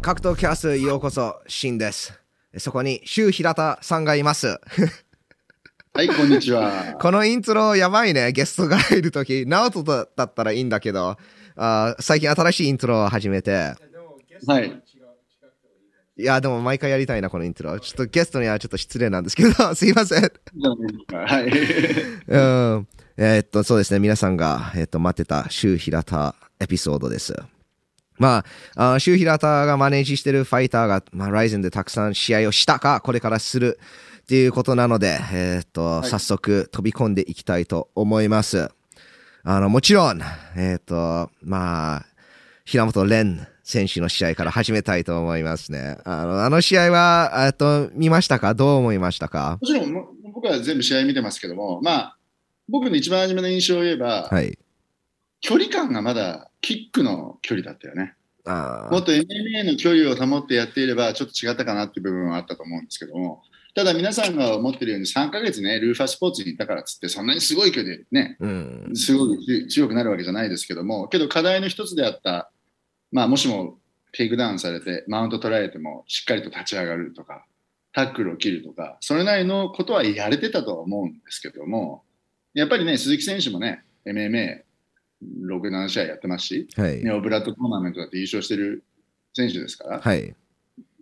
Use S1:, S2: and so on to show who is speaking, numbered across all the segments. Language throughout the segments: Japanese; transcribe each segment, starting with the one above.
S1: 格闘キャスようこそ、シンです。そこに、シュウ平田さんがいます。
S2: はい、こんにちは。
S1: このイントロやばいね。ゲストがいるとき、ナオトだったらいいんだけど、あー最近新しいイントロを始めて、
S2: はい。
S1: いや、でも毎回やりたいな、このイントロ。ちょっとゲストにはちょっと失礼なんですけど、すいません。
S2: はい。
S1: うん。えーっと、そうですね。皆さんが、えーっと、待ってた、シュウ平田エピソードです。まあ、あシュウ平田がマネージしてるファイターが、まあ、ライゼンでたくさん試合をしたか、これからするっていうことなので、えーっと、早速飛び込んでいきたいと思います。あの、もちろん、えーっと、まあ、平本蓮選手の試合から始めたいと思いますね。あの、あの試合は、えーっと、見ましたか？どう思いましたか？
S2: もちろん、も僕は全部試合見てますけども、まあ、僕の一番初めの印象を言えば、
S1: はい。
S2: 距離感がまだキックの距離だったよね。もっと MMA の距離を保ってやっていれば、ちょっと違ったかなっていう部分はあったと思うんですけども、ただ皆さんが思ってるように3ヶ月ね、ルーファスポーツに行ったからっつって、そんなにすごい距離でね、
S1: うん。
S2: すごい強くなるわけじゃないですけども、けど課題の一つであった、まあ、もしもテイクダウンされて、マウント取られても、しっかりと立ち上がるとか、タックルを切るとか、それなりのことはやれてたとは思うんですけども、やっぱりね、鈴木選手もね、MMA、6、7試合やってますし、
S1: はい。
S2: ネオブラッドトーナメントだって優勝してる選手ですから、
S1: はい。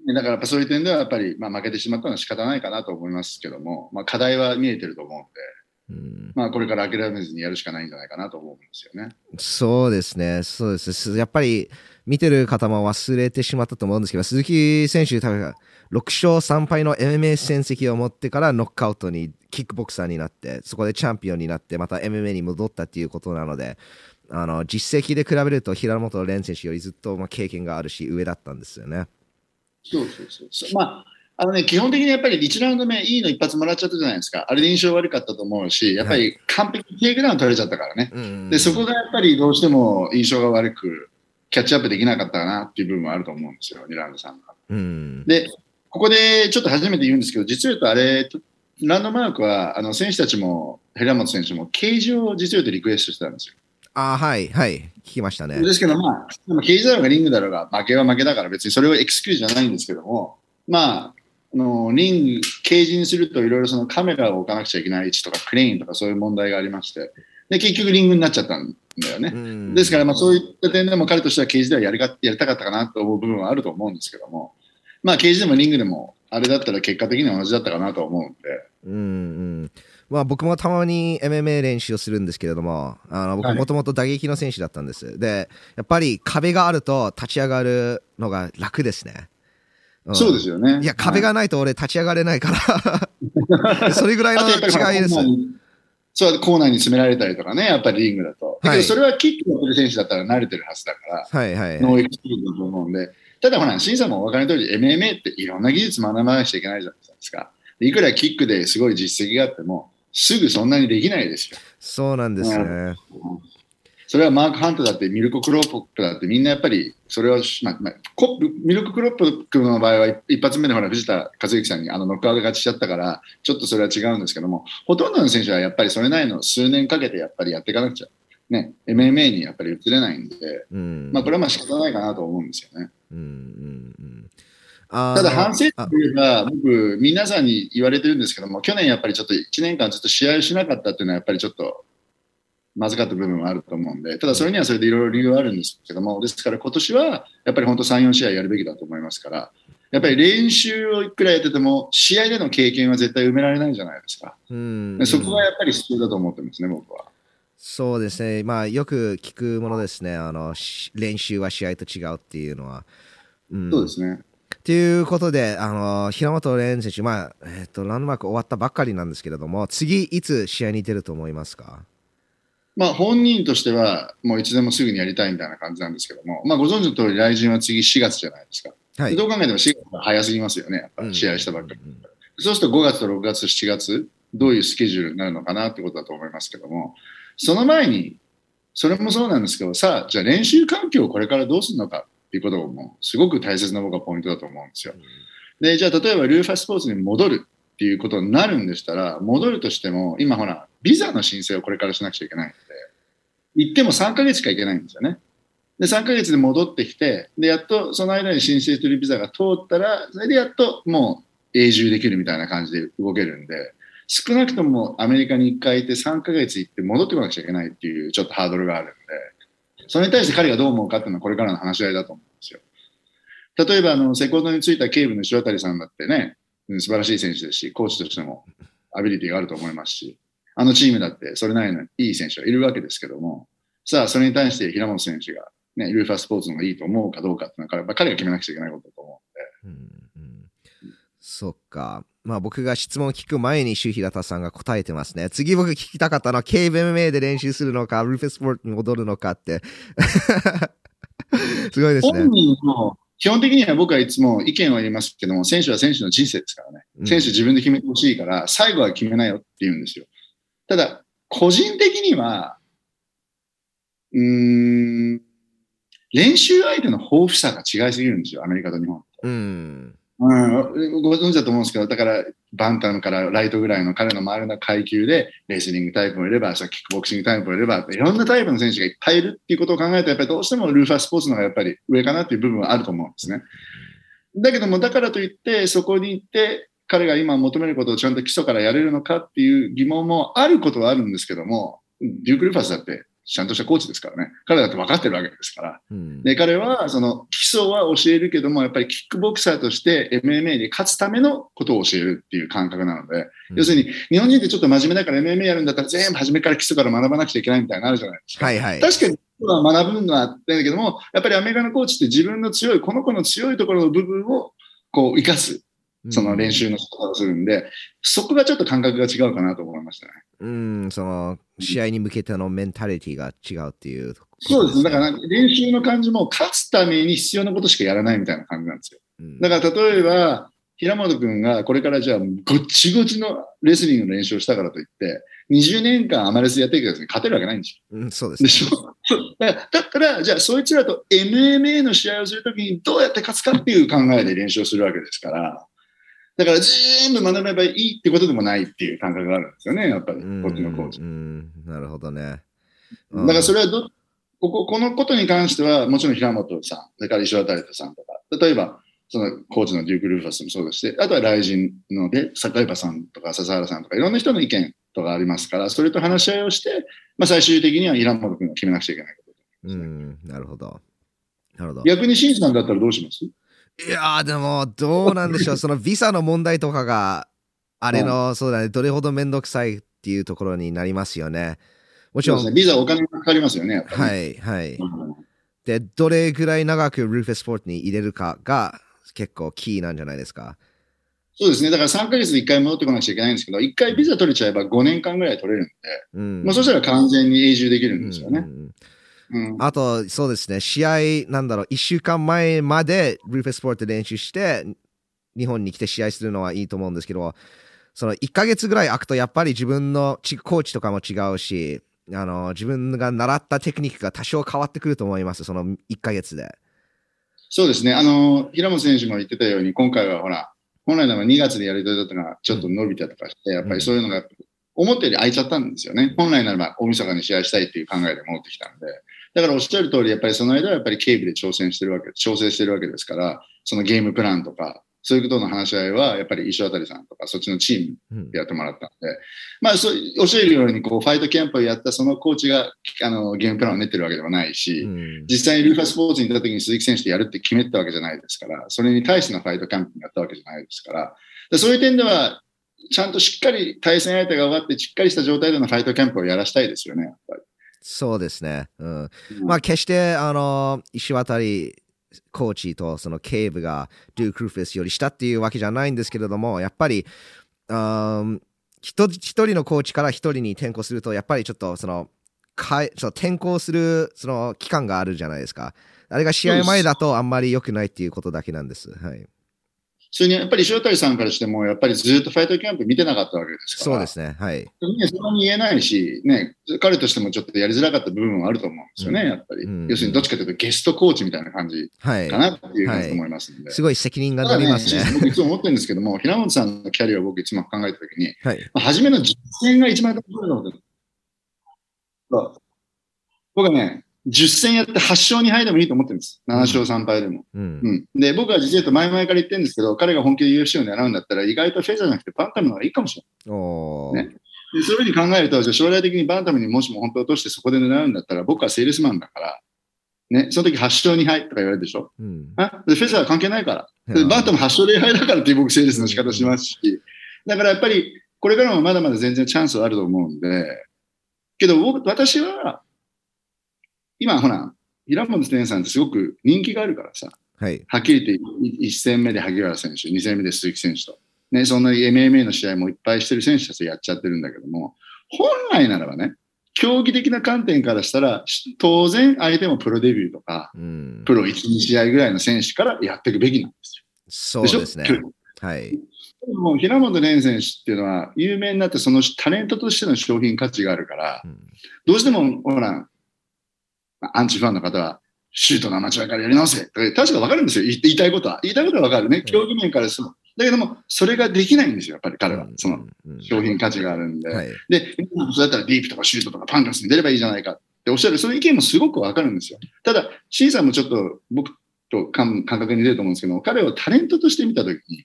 S2: だからやっぱそういう点ではやっぱり、まあ、負けてしまったのは仕方ないかなと思いますけども、まあ、課題は見えてると思うんで、
S1: うん
S2: まあ、これから諦めずにやるしかないんじゃないかなと思うんですよね。
S1: そうですね。そうですす。やっぱり見てる方も忘れてしまったと思うんですけど、鈴木選手、多分6勝3敗の MMA 戦績を持ってからノックアウトにキックボクサーになって、そこでチャンピオンになって、また MMA に戻ったっていうことなので、あの実績で比べると平本蓮選手よりずっとまあ経験があるし、上だったんですよね。
S2: そうそうそう。まあ、あのね、基本的にやっぱり1ラウンド目、いいの一発もらっちゃったじゃないですか。あれで印象悪かったと思うし、やっぱり完璧にテイクダウン取れちゃったからね。
S1: うん
S2: で、そこがやっぱりどうしても印象が悪く、キャッチアップできなかったかなっていう部分はあると思うんですよ、2ラウンドさんが。
S1: うん。
S2: で、ここでちょっと初めて言うんですけど、実を言うとあれ、ランドマークは、あの、選手たちも、平本選手も、ケージを実を言うとリクエストしてたんですよ。
S1: あはい、はい。聞きましたね。
S2: ですけど、まあ、でもケージだろうがリングだろうが、負けは負けだから別にそれはエクスキューズじゃないんですけども、まあ、あのリング、ケージにするといろいろそのカメラを置かなくちゃいけない位置とかクレーンとかそういう問題がありまして、で、結局リングになっちゃったんだよね。
S1: うん。
S2: ですから、まあそういった点でも彼としてはケージではやりがやりたかったかなと思う部分はあると思うんですけども、まあケージでもリングでも、あれだったら結果的には同じだったかなと思うんで、
S1: うんうん。まあ、僕もたまに MMA 練習をするんですけれどもあの僕
S2: はい
S1: もともと打撃の選手だったんです、でやっぱり壁があると立ち上がるのが楽ですね、ん
S2: そうですよね。
S1: いや壁がないと俺立ち上がれないから それぐらいの違いです
S2: そう、コーナーに詰められたりとかね、やっぱりリングだと。だけ
S1: はい
S2: ど、それはキックを取る選手だったら慣れてるはずだから、
S1: はいはい
S2: no ex cuse だと思うんで、ただほら、審査もお分かりの通り、MMA っていろんな技術学ばなくちゃいけないじゃないですか。いくらキックですごい実績があっても、すぐそんなにできないですよ。
S1: そうなんですね、
S2: それはマーク・ハントだって、ミルコ・クロップだって、みんなやっぱり、それをし、まあまあ、コミルコ・クロップの場合は、一発目でほら、藤田和之さんにあのノックアウト勝ちしちゃったから、ちょっとそれは違うんですけども、ほとんどの選手はやっぱりそれなりの数年かけてやっぱりやっていかなくちゃ、ね、MMA にやっぱり移れないんで、
S1: うん。
S2: まあ、これはまあ仕方ないかなと思うんですよね。
S1: うんうんうん。あ
S2: ただ
S1: の
S2: 反省
S1: あ
S2: といえば、僕、皆さんに言われてるんですけども、去年やっぱりちょっと1年間ずっと試合をしなかったっていうのは、やっぱりちょっとまずかった部分はあると思うんで、ただそれにはそれでいろいろ理由はあるんですけども、ですから今年はやっぱり本当3、4試合やるべきだと思いますから、やっぱり練習をいくらやってても、試合での経験は絶対埋められないじゃないですか。
S1: うん
S2: でそこがやっぱり必要だと思ってますね、僕は。
S1: そうですね、まあ、よく聞くものですね、あのし練習は試合と違うっていうのは。うん
S2: そうですね。
S1: ということで、あの平本蓮選手、まあえっとランドマーク終わったばっかりなんですけれども、次、いつ試合に出ると思いますか？
S2: まあ、本人としては、もういつでもすぐにやりたいみたいな感じなんですけども、まあ、ご存知の通り、来人は次4月じゃないですか。
S1: はい。
S2: どう考えても4月は早すぎますよね、やっぱ
S1: うん
S2: 試合したばっかり。そうすると5月と6月、7月、どういうスケジュールになるのかなってことだと思いますけども、その前に、それもそうなんですけど、さあ、じゃあ練習環境をこれからどうするのかっていうことも、すごく大切な僕はポイントだと思うんですよ。で、じゃあ例えばルーファスポーツに戻るっていうことになるんでしたら、戻るとしても、今ほら、ビザの申請をこれからしなくちゃいけない行っても3ヶ月しか行けないんですよね。で、3ヶ月で戻ってきて、で、やっとその間に申請するビザが通ったら、それでやっともう永住できるみたいな感じで動けるんで、少なくともアメリカに1回行って3ヶ月行って戻ってこなくちゃいけないっていうちょっとハードルがあるんで、それに対して彼がどう思うかっていうのはこれからの話し合いだと思うんですよ。例えば、あの、セコンドについた警部の石渡さんだってね、素晴らしい選手ですし、コーチとしてもアビリティがあると思いますし、あのチームだってそれなりのいい選手はいるわけですけども、さあ、それに対して平本選手が、ね、ルーファースポーツの方がいいと思うかどうかっていうのは彼が決めなくちゃいけないことだと思うんで。うんうん、
S1: そっか。まあ僕が質問を聞く前に周平田さんが答えてますね。次僕聞きたかったのは KMMA で練習するのか、ルーフェスポーツに戻るのかって。すごいですね。
S2: 本人の基本的には僕はいつも意見は言いますけども、選手は選手の人生ですからね。選手自分で決めてほしいから、最後は決めなよって言うんですよ。ただ、個人的には、うん、練習相手の豊富さが違いすぎるんですよ、アメリカと日本。うん。うん、ご存知だと思うんですけど、だから、バンタムからライトぐらいの彼の周りの階級で、レスリングタイプもいれば、キックボクシングタイプもいれば、いろんなタイプの選手がいっぱいいるっていうことを考えると、やっぱりどうしてもルーファースポーツの方がやっぱり上かなっていう部分はあると思うんですね。だけども、だからといって、そこに行って、彼が今求めることをちゃんと基礎からやれるのかっていう疑問もあることはあるんですけども、デューク・ルファスだってちゃんとしたコーチですからね。彼だって分かってるわけですから。うん、で、彼は、その、基礎は教えるけども、やっぱりキックボクサーとして MMA に勝つためのことを教えるっていう感覚なので、うん、要するに、日本人ってちょっと真面目だから MMA やるんだったら全部初めから基礎から学ばなくちゃいけないみたいになるじゃないですか。はいはい。確かに、学ぶのはあってんだけども、やっぱりアメリカのコーチって自分の強い、この子の強いところの部分を、こう、生かす。その練習の仕方をするんで、うん、そこがちょっと感覚が違うかなと思いましたね。
S1: うん、その試合に向けてのメンタリティが違うっていう、ね、
S2: そうですね。だから練習の感じも勝つために必要なことしかやらないみたいな感じなんですよ。うん、だから例えば、平本君がこれからじゃあごっちごちのレスリングの練習をしたからといって、20年間アマレスやっていくけど、勝てるわけないんです
S1: よ。うん、そうです、ね、でしょ？
S2: だから、だからじゃあそいつらと MMA の試合をするときにどうやって勝つかっていう考えで練習をするわけですから、だから全部学べばいいってことでもないっていう感覚があるんですよね、やっぱり、こっちのコーチ。
S1: なるほどね。
S2: だからそれはど、ここ、このことに関しては、もちろん平本さん、それから石渡人さんとか、例えば、そのコーチのデューク・ルーファスもそうだし、あとはライジンので、坂井場さんとか笹原さんとか、いろんな人の意見とかありますから、それと話し合いをして、まあ、最終的には平本君が決めなくちゃいけないこと、
S1: ね、うん、なるほど。なるほど。
S2: 逆に新さんだったらどうします？
S1: いやでも、どうなんでしょう。そのビザの問題とかが、あれの、うん、そうだね、どれほどめんどくさいっていうところになりますよね。
S2: もちろん。ね、ビザお金かかりますよね、ね
S1: はい、はい。で、どれぐらい長くルーフェスポーツに入れるかが結構キーなんじゃないですか。
S2: そうですね。だから3ヶ月で1回戻ってこなくちゃいけないんですけど、1回ビザ取れちゃえば5年間ぐらい取れるんで、うん、まあそしたら完全に永住できるんですよね。うんうん
S1: あと、そうですね、試合、なんだろう、1週間前までルーフェスポーツで練習して、日本に来て試合するのはいいと思うんですけど、その1ヶ月ぐらい空くと、やっぱり自分のコーチとかも違うし、あの自分が習ったテクニックが多少変わってくると思います、その1ヶ月で。
S2: そうですね、あの平本選手も言ってたように、今回はほら、本来なら2月でやりたいだったのがちょっと伸びたとかして、やっぱりそういうのが思ったより空いちゃったんですよね。本来ならば大晦日に試合したいっていう考えで持ってきたんで。だからおっしゃる通り、やっぱりその間はやっぱり警備で挑戦してるわけ、調整してるわけですから、そのゲームプランとか、そういうことの話し合いは、やっぱり石渡さんとか、そっちのチームでやってもらったんで、うん、まあ、そう、おっしゃるように、こう、ファイトキャンプをやったそのコーチが、あの、ゲームプランを練ってるわけではないし、うん、実際にルーファスポーツに行った時に鈴木選手とやるって決めたわけじゃないですから、それに対してのファイトキャンプにやったわけじゃないですから、でそういう点では、ちゃんとしっかり対戦相手が終わって、しっかりした状態でのファイトキャンプをやらしたいですよね、やっぱり。
S1: そうですね。うん。まあ、決して、あの、石渡コーチとその警部がデューク・ルフェスより下っていうわけじゃないんですけれども、やっぱり、一人のコーチから一人に転校すると、やっぱりちょっとその、かいその転校するその期間があるじゃないですか。あれが試合前だとあんまり良くないっていうことだけなんです。はい。
S2: それにやっぱり塩谷さんからしても、やっぱりずっとファイトキャンプ見てなかったわけですから。
S1: そうですね。はい。ね、
S2: そこに言えないし、ね、彼としてもちょっとやりづらかった部分はあると思うんですよね、うん、やっぱり、うん。要するにどっちかというとゲストコーチみたいな感じかなっていう感じと思いますんで。はいはい、
S1: すごい責任がありますね。
S2: ね僕いつも思ってるんですけども、平本さんのキャリアを僕いつも考えたときに、はい、まあ、初めの実践が一番大事なこと僕はね、10戦やって8勝2敗でもいいと思ってるんです。7勝3敗でも。
S1: うん
S2: う。ん。で、僕は実と前々から言ってるんですけど、彼が本気で UFC を狙うんだったら、意外とフェザーじゃなくてバンタムの方がいいかもしれない。
S1: おー
S2: ねでそういうふうに考えると、じゃあ将来的にバンタムにもしも本当落としてそこで狙うんだったら、僕はセールスマンだから、ね、その時8勝2敗とか言われるでしょ。
S1: うん。
S2: あ？でフェザーは関係ないから。でバンタム8勝0敗だからっていう僕、セールスの仕方しますし、だからやっぱり、これからもまだまだ全然チャンスはあると思うんで、けど僕、私は、今ほら、平本天さんってすごく人気があるからさ、
S1: はい。
S2: はっきり言って1戦目で萩原選手、2戦目で鈴木選手と、ね、そんな MMA の試合もいっぱいしてる選手たちやっちゃってるんだけども、本来ならばね、競技的な観点からしたら、当然相手もプロデビューとか、
S1: うん。
S2: プロ1、2試合ぐらいの選手からやっていくべきなんですよ。
S1: そうですねはい。
S2: もう平本蓮選手っていうのは、有名になって、そのタレントとしての商品価値があるから、
S1: うん
S2: どうしても、ほら、アンチファンの方は、シュートのアマチュアからやり直せとか、確かわかるんですよ。言言いたいことは。言いたいことはわかるね。競技面からしても。だけども、それができないんですよ、やっぱり彼は。その、
S1: うん
S2: 商品価値があるんで。
S1: はい。
S2: で、そうだったらディープとかシュートとかパンクスに出ればいいじゃないかっておっしゃる、その意見もすごくわかるんですよ。ただ、シンさんもちょっと僕と感感覚に出ると思うんですけど、彼をタレントとして見たときに、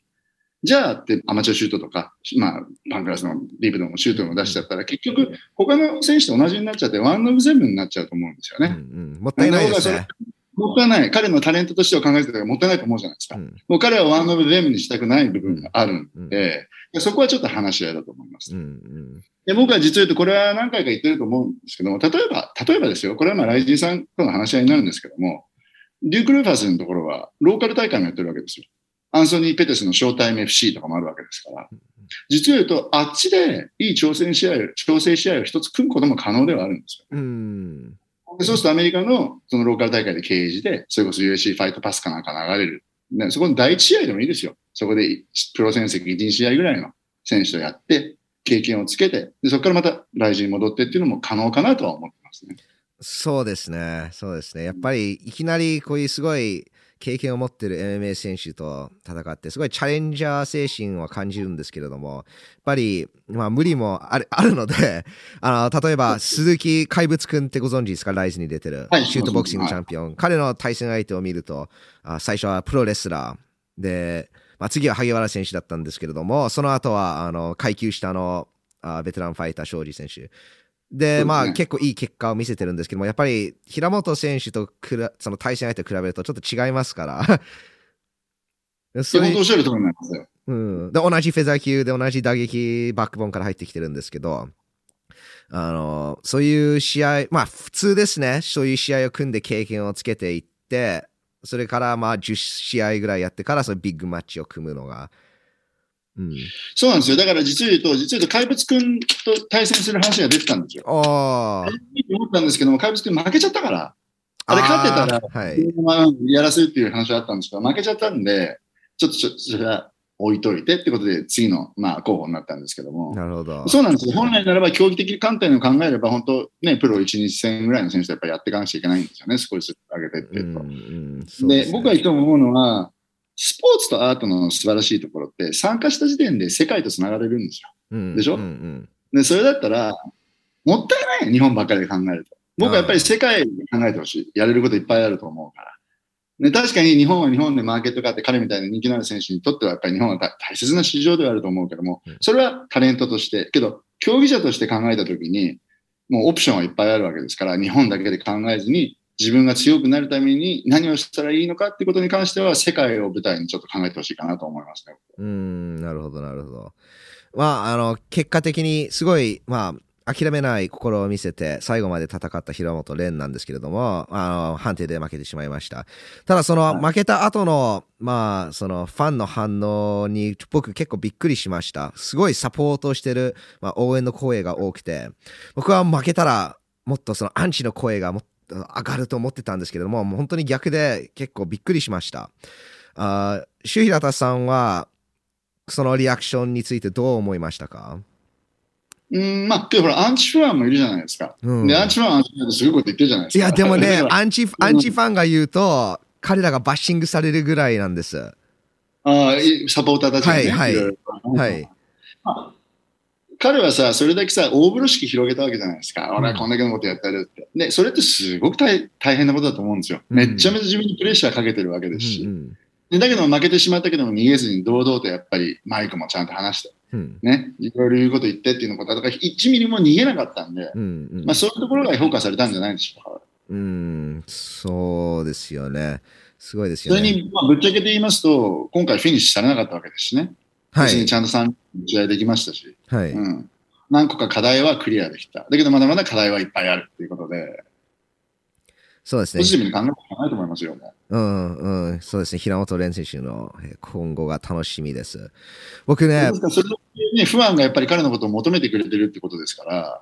S2: じゃあってアマチュアシュートとか、まあ、パンクラスのディープでもシュートも出しちゃったら、結局、他の選手と同じになっちゃって、ワンオブゼブになっちゃうと思うんですよ
S1: うん
S2: ね。
S1: うんもったいないですね。
S2: もったいない。彼のタレントとしては考えてたらもったいないと思うじゃないですか。
S1: うん
S2: もう彼はワンオブゼブにしたくない部分があるん
S1: うん
S2: で、そこはちょっと話し合いだと思います。
S1: うんうん
S2: で僕は実を言うと、これは何回か言ってると思うんですけども、例えば、例えばですよ、これはまあ、ライジンさんとの話し合いになるんですけども、デューク・ルーファースのところは、ローカル大会もやってるわけですよ。アンソニー・ペテスのショータイム FC とかもあるわけですから、実を言うと、あっちでいい挑戦試合、調整試合を一つ組むことも可能ではあるんですよ。
S1: うん。
S2: でそうするとアメリカのそのローカル大会で掲示で、それこそ USC ファイトパスかなんか流れる。ね、そこの第一試合でもいいですよ。そこでプロ戦績1、2試合ぐらいの選手とやって、経験をつけて、でそこからまた来日に戻ってっていうのも可能かなとは思ってますね。
S1: そうですね。そうですね。やっぱりいきなりこういうすごい経験を持ってる MMA 選手と戦って、すごいチャレンジャー精神は感じるんですけれども、やっぱり、まあ無理もあるあるので、あの、例えば鈴木怪物くんってご存知ですか？ライズに出てる、
S2: はい
S1: シュートボクシングチャンピオン。彼の対戦相手を見ると、あ最初はプロレスラーで、まあ、次は萩原選手だったんですけれども、その後はあの階級下のあベテランファイター庄司選手。で、
S2: ね
S1: まあ結構いい結果を見せてるんですけども、やっぱり平本選手とくらその対戦相手と比べるとちょっと違いますから。そ
S2: おっしゃる通りなんですよ。
S1: うん、で同じフェザー級で同じ打撃バックボーンから入ってきてるんですけど、あの、そういう試合、まあ普通ですね。そういう試合を組んで経験をつけていって、それからまあ10試合ぐらいやってからそのビッグマッチを組むのが。うん。
S2: そうなんですよ。だから実を言うと、実を言うと怪物くんと対戦する話が出てたんですよ。
S1: ああ。
S2: 思ったんですけども、怪物くん負けちゃったから、あれ勝ってたら
S1: はい。
S2: まあ、やらせるっていう話はあったんですけど、負けちゃったんで、ちょっとそれは置いといてってことで、次の、まあ、候補になったんですけども。
S1: なるほど。
S2: そうなんですよ。本来ならば、競技的観点を考えれば、本当、ね、プロ1、2戦ぐらいの選手とやっぱりやっていかなきゃいけないんですよね。少しずつ上げていってと。で、
S1: すね
S2: 僕がいつも思うのは、スポーツとアートの素晴らしいところって、参加した時点で世界とつながれるんですよ。
S1: うん
S2: でしょ？
S1: うんうん
S2: で、それだったら、もったいないよ日本ばっかりで考えると。僕はやっぱり世界で考えてほしい。やれることいっぱいあると思うから。ね、確かに日本は日本でマーケットがあって、彼みたいな人気のある選手にとってはやっぱり日本は大大切な市場ではあると思うけども
S1: うん、
S2: それはタレントとして、けど、競技者として考えたときに、もうオプションはいっぱいあるわけですから、日本だけで考えずに、自分が強くなるために何をしたらいいのかっていうことに関しては、世界を舞台にちょっと考えてほしいかなと思いますね。
S1: うん、なるほど、なるほど。まあ、あの、結果的にすごい、まあ、諦めない心を見せて、最後まで戦った平本蓮なんですけれども、あの、判定で負けてしまいました。ただ、その、
S2: はい
S1: 負けた後の、まあ、その、ファンの反応に、僕結構びっくりしました。すごいサポートしてる、まあ、応援の声が多くて、僕は負けたら、もっとその、アンチの声がもっと上がると思ってたんですけれども、もう本当に逆で結構びっくりしました。あー、周平田さんは、そのリアクションについてどう思いましたか、
S2: うん、まあ、けどほら、アンチファンもいるじゃないですか。
S1: うん
S2: で、アンチファンはアンチファンですごいこと言ってるじゃないですか。
S1: いや、でも
S2: だ
S1: ねアンチ、アンチファンが言うと、彼らがバッシングされるぐらいなんです。
S2: ああ、いサポーターたちがね。
S1: はいはい
S2: ろろ
S1: はい。
S2: 彼はさ、それだけさ、大風呂敷広げたわけじゃないですか。俺はこんだけのことやってるって。で、それってすごく大大変なことだと思うんですよ。
S1: うん
S2: めっちゃめちゃ自分にプレッシャーかけてるわけですし。
S1: うん
S2: でだけど負けてしまったけども逃げずに堂々とやっぱりマイクもちゃんと話して、
S1: うん
S2: ね、いろいろ言うこと言ってっていうのことだから1ミリも逃げなかったんで、
S1: うんうん
S2: まあそういうところが評価されたんじゃないでしょうか。
S1: うん、そうですよね。すごいですよね。
S2: それに、まあ、ぶっちゃけて言いますと、今回フィニッシュされなかったわけですしね。
S1: はい。
S2: 別にちゃんと3試合できましたし、
S1: はい。
S2: うん、何個か課題はクリアできた。だけどまだまだ課題はいっぱいあるっていうことで、
S1: そうですね
S2: ポジ。ティブに考えるしかないと思いますよね。
S1: うん、うん、そうですね。平本蓮選手のえー今後が楽しみです。僕ね
S2: です、からそれね、ファンがやっぱり彼のことを求めてくれてるってことですから、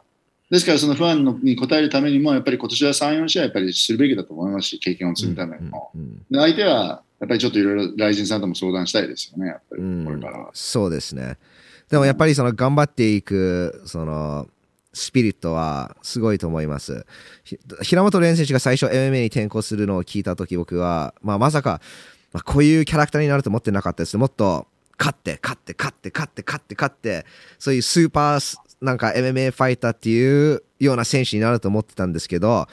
S2: ですからそのファンのに応えるためにも、やっぱり今年は3、4試合やっぱりするべきだと思いますし、経験を積むためにも。
S1: うんうん
S2: で相手は、やっぱりちょっといろいろ、ライジンさんとも相談したいですよね、やっぱり、
S1: うん
S2: これからは。
S1: そうですね。でもやっぱりその頑張っていく、その、スピリットはすごいと思います。ひ平本蓮選手が最初 MMA に転向するのを聞いたとき僕は、まあまさか、まあ、こういうキャラクターになると思ってなかったです。もっと、勝って、勝って、勝って、勝って、勝って、勝って、そういうスーパース、なんか MMA ファイターっていうような選手になると思ってたんですけど、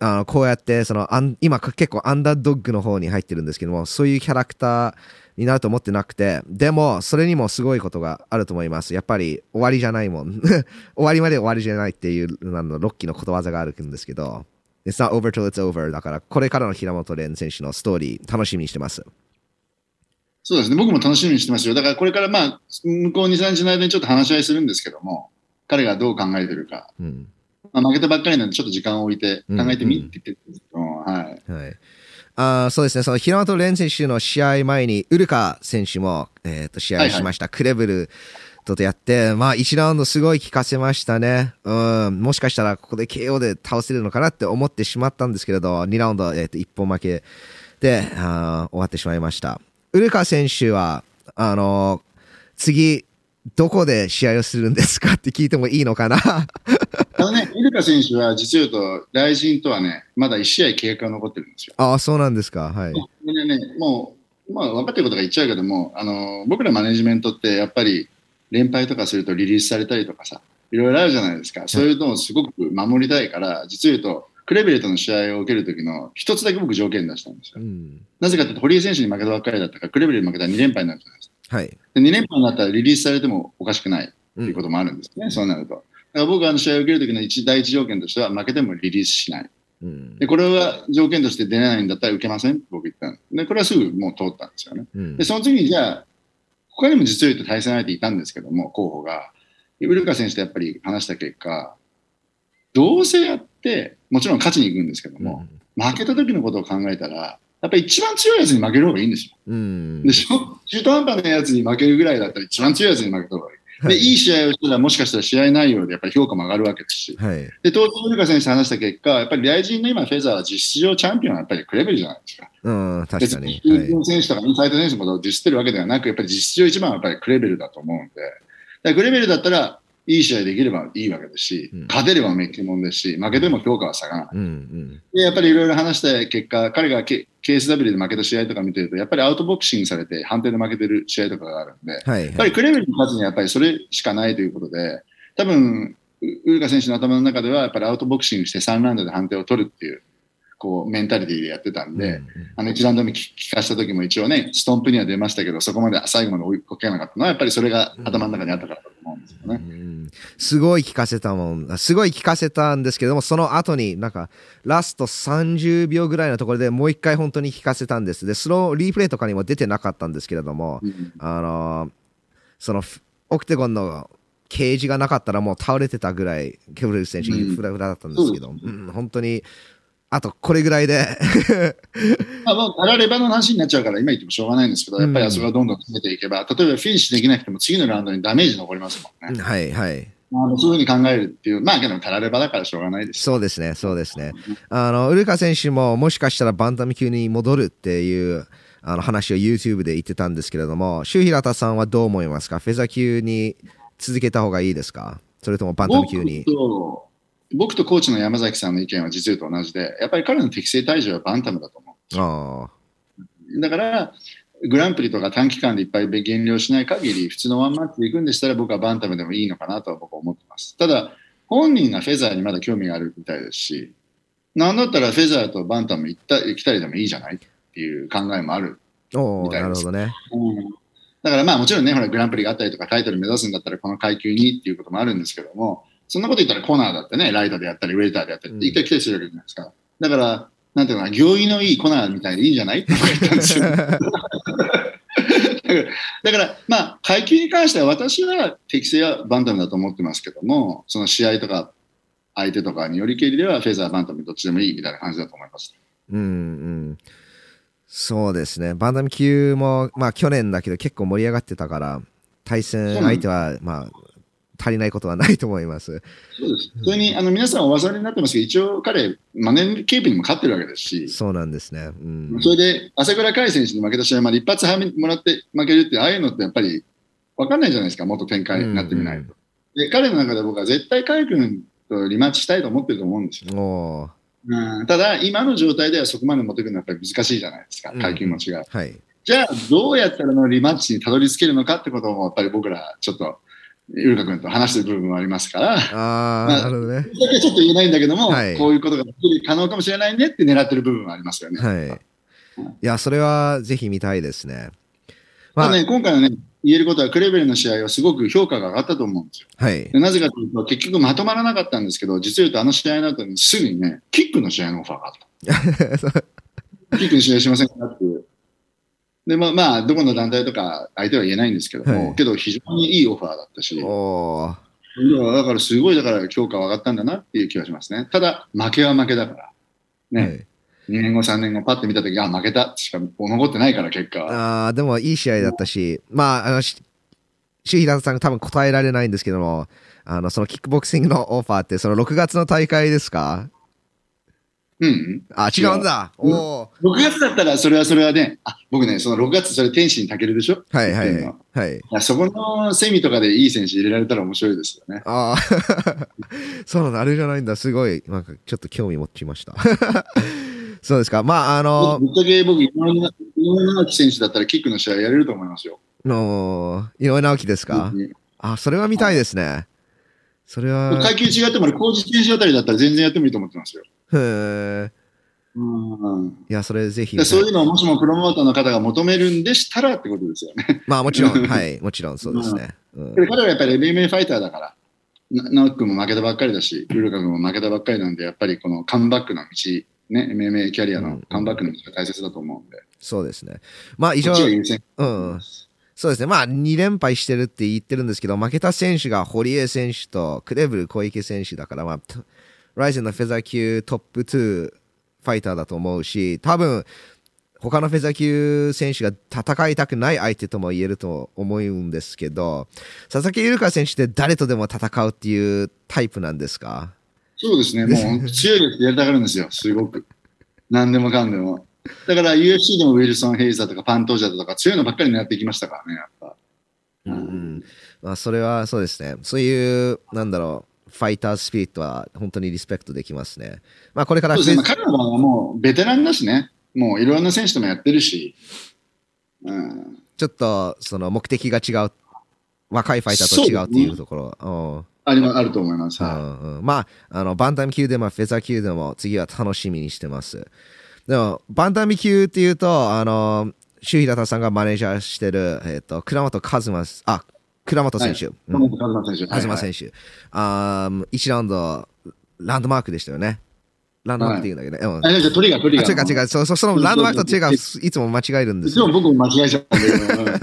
S1: あの、こうやって、その、今結構アンダードッグの方に入ってるんですけども、そういうキャラクターになると思ってなくて、でも、それにもすごいことがあると思います。やっぱり、終わりじゃないもん。終わりまで終わりじゃないっていう、あの、ロッキーのことわざがあるんですけど、It's not over till it's over. だから、これからの平本蓮選手のストーリー、楽しみにしてます。
S2: そうですね、僕も楽しみにしてますよ。だからこれからまあ、向こう2、3日の間にちょっと話し合いするんですけども、彼がどう考えてるか。
S1: うん。
S2: まあ、負けたばっかりなんで、ちょっと時間を置いて考えてみ
S1: うんうん
S2: って言ってるんですけども、はい。
S1: はい。あーそうですね、その平本蓮選手の試合前に、ウルカ選手も、えー、と試合しました、クレブルとやって、まあ、1ラウンドすごい効かせましたね。うん、もしかしたらここで KO で倒せるのかなって思ってしまったんですけれど、2ラウンド、えー、と1本負けであー終わってしまいました。ウルカ選手は、あの次、どこで試合をするんですかって聞いてもいいのかな？
S2: あのね、イルカ選手は実を言うと、大臣とはね、まだ1試合契約が残ってるんですよ。
S1: ああ、そうなんですか。はい。
S2: でね、もう、まあ、分かってることが言っちゃうけども、あの僕らマネジメントって、やっぱり連敗とかするとリリースされたりとかさ、いろいろあるじゃないですか、そういうのをすごく守りたいから、実を言うと、クレベルとの試合を受けるときの一つだけ僕、条件出したんですよ。
S1: うん。
S2: なぜかというと、堀江選手に負けたばっかりだったから、クレベルに負けたら2連敗になるじゃないですか。
S1: はい。
S2: で2連敗になったらリリースされてもおかしくない。
S1: う
S2: ということもあるんですね、そうなると。だから僕はあの試合を受けるときの一第一条件としては、負けてもリリースしない。
S1: うん
S2: で、これは条件として出れないんだったら受けませんって僕言ったの。で、これはすぐもう通ったんですよね。
S1: うん
S2: で、その次にじゃあ、他にも実を言うと対戦相手いたんですけども、候補が。ウルカ選手とやっぱり話した結果、どうせやって、もちろん勝ちに行くんですけども、負けた時のことを考えたら、やっぱり一番強いやつに負ける方がいいんですよ。
S1: うん。
S2: でしょ？中途半端なやつに負けるぐらいだったら一番強いやつに負けた方がいい。で、いい試合をしたらもしかしたら試合内容でやっぱり評価も上がるわけですし。
S1: はい。
S2: で、当然、ウルカ選手と話した結果、やっぱり雷神の今、フェザーは実質上チャンピオンはやっぱりクレベルじゃないですか。
S1: うん、確
S2: 別
S1: かに
S2: に、。
S1: はい。
S2: 選手とかインサイド選手のことをディスってるわけではなく、やっぱり実質上一番はやっぱりクレベルだと思うんで、クレベルだったら、いい試合できればいいわけですし、
S1: うん
S2: 勝てればめっきもんですし、負けても評価は下がらない。
S1: うんうん。
S2: で、やっぱりいろいろ話した結果、彼がケ KSW で負けた試合とか見てると、やっぱりアウトボクシングされて判定で負けてる試合とかがあるんで、
S1: はい。
S2: やっぱりクレベルに勝つにはやっぱりそれしかないということで、多分ウウルカ選手の頭の中では、やっぱりアウトボクシングして3ラウンドで判定を取るっていう、こう、メンタリティでやってたんで、
S1: うん
S2: あの1ラウンド目聞聞かした時も一応ね、ストンプには出ましたけど、そこまで最後まで追いかけなかったのは、やっぱりそれが頭の中にあったからだとんですよね。
S1: うんすごい聞かせたもん。すごい聞かせたんですけども、その後になんか、ラスト30秒ぐらいのところでもう一回本当に聞かせたんです。で、そのリープレイとかにも出てなかったんですけれども、
S2: うん
S1: あのーそのフオクテゴンのケージがなかったらもう倒れてたぐらい、ケブレル選手、
S2: うん
S1: フラフラだったんですけど、
S2: そう
S1: うん本当に、あとこれぐらいで、
S2: まあ、もうたらればの話になっちゃうから今言ってもしょうがないんですけど、やっぱりあそこがどんどん詰めていけば、例えばフィニッシュできなくても次のラウンドにダメージ残りますもんね。
S1: はいはい。
S2: あのそういうふうに考えるっていう、まあけどたらればだからしょうがないです。
S1: そうですね、そうですね。あの、ウルカ選手ももしかしたらバンタム級に戻るっていうあの話を YouTube で言ってたんですけれども、周平田さんはどう思いますか？フェザー級に続けた方がいいですか？それともバンタム級に？
S2: 僕と僕とコーチの山崎さんの意見は実言うと同じで、やっぱり彼の適正体重はバンタムだと思う。
S1: ああ。
S2: だから、グランプリとか短期間でいっぱい減量しない限り、普通のワンマッチで行くんでしたら、僕はバンタムでもいいのかなとは僕は思ってます。ただ、本人がフェザーにまだ興味があるみたいですし、なんだったらフェザーとバンタム行った来たりでもいいじゃないっていう考えもある。みたいです
S1: なるほどね。
S2: だからまあもちろんね、ほらグランプリがあったりとかタイトル目指すんだったらこの階級にっていうこともあるんですけども、そんなこと言ったらコーナーだってね、ライトでやったりウェイターでやったりって行ったり来たりするわけじゃないですか。だから、なんていうのかな、行儀のいいコーナーみたいでいいんじゃない？って言ったんですよ。だから、まあ階級に関しては私は適正はバンタムだと思ってますけども、その試合とか相手とかによりけりではフェザー、バンタムどっちでもいいみたいな感じだと思います。
S1: うんうん。そうですね。バンダム級も、まあ去年だけど結構盛り上がってたから、対戦相手は、まあ、足りないことはないと思います。
S2: そうです。それに、あの、皆さんお忘れになってますけど、一応彼、マネーケープにも勝ってるわけですし、
S1: そうなんですね。うん。
S2: それで、朝倉海選手に負けた試合まで一発はめもらって負けるって、ああいうのってやっぱり分かんないじゃないですか、もっと展開になってみないと。で、彼の中で僕は絶対海君とリマッチしたいと思ってると思うんですよ。うん、ただ、今の状態ではそこまで持ってくるのはやっぱり難しいじゃないですか
S1: うん、
S2: 階級も違う。
S1: はい。
S2: じゃあ、どうやったらのリマッチにたどり着けるのかってことも、やっぱり僕ら、ちょっと、ウルカ君と話してる部分もありますから、
S1: ああ、
S2: まあ
S1: なるほどね。
S2: それだけちょっと言えないんだけども、
S1: はい
S2: こういうことが可能かもしれないねって狙ってる部分はありますよね。
S1: はい。いや、それはぜひ見たいですね。まあ、
S2: ね、今回のね、言えることは、クレベルの試合はすごく評価が上がったと思うんですよ。
S1: はい。
S2: でなぜかというと、結局まとまらなかったんですけど、実を言うとあの試合の後にすぐにね、キックの試合のオファーがあった。キックの試合しませんかっていう。で、まあ、まあ、どこの団体とか相手は言えないんですけども、
S1: はい
S2: けど非常にいいオファーだったし、だからすごい、だから評価は上がったんだなっていう気がしますね。ただ、負けは負けだから。ね。
S1: はい
S2: 2年後、3年後、パッて見たとき、あ、負けたしか残ってないから、結果は。
S1: あーでもいい試合だったし、まあ、あの、しシ平田さんが多分答えられないんですけども、あの、そのキックボクシングのオファーって、その6月の大会ですか？
S2: うん。
S1: あ、違うんだ。
S2: うん
S1: おー
S2: 6月だったら、それはそれはね、あ、僕ね、その6月、それ天心たけるでしょ？
S1: はいはいはい。
S2: そこのセミとかでいい選手入れられたら面白いですよね。
S1: ああ、そうなんだ、あれじゃないんだ。すごい、なんかちょっと興味持ちました。そうですか。まあ、あの、
S2: ぶっちゃけ僕、井上な井上直樹選手だったらキックの試合やれると思いますよ。
S1: の井上直樹ですか？
S2: うん
S1: あ、それは見たいですね。それは、
S2: 階級違っても、工事選手あたりだったら全然やってもいいと思ってますよ。
S1: へー
S2: うん
S1: いや、それぜひ
S2: で。そういうのをもしもプロモーターの方が求めるんでしたらってことですよね。
S1: まあ、もちろん、はい、もちろんそうですね。うん
S2: で彼はやっぱり MMA ファイターだから、な直樹君も負けたばっかりだし、ルルカ君も負けたばっかりなんで、やっぱりこのカムバックの道、ね、MMA キャリアのカムバックの道が大切だと思うんで、
S1: そうですね。まあ、以上。うん。そうですね。まあ、2連敗してるって言ってるんですけど、負けた選手が堀江選手とクレブル小池選手だから、まあ、とライゼンのフェザー級トップ2ファイターだと思うし、多分、他のフェザー級選手が戦いたくない相手とも言えると思うんですけど、佐々木優香選手って誰とでも戦うっていうタイプなんですか？
S2: そうですね、もう強いですやりたがるんですよ、すごく。何でもかんでも。だから UFC でもウィルソン・ヘイザーとかパントージャーとか強いのばっかり狙っていきましたからね、やっぱ。
S1: うんうん。まあ、それはそうですね。そういう、なんだろう、ファイタースピリットは本当にリスペクトできますね。まあ、これから
S2: そうですね、彼の場合はもうベテランだしね、もういろんな選手ともやってるし、うん、
S1: ちょっとその目的が違う、若いファイターと違うっていうところ。
S2: ありまあると思います。
S1: うん
S2: は
S1: うん。うん。まあ、あの、バンタム級でもフェザー級でも次は楽しみにしてます。でも、バンタム級っていうと、あの、周平田さんがマネージャーしてる、えっ、と、倉本和馬、あ、倉本選手。
S2: い。
S1: うん
S2: 本本選手。
S1: 東選手。あー1ラウンド、ランドマークでしたよね。ランドマークって言うんだけどね。うん
S2: 手。あ、じゃあトリガー、トリガー。
S1: あ違う違う、そのランドマークとトリガーいつも間違えるんですよ。
S2: いつも僕も間違えちゃったんだけど、うん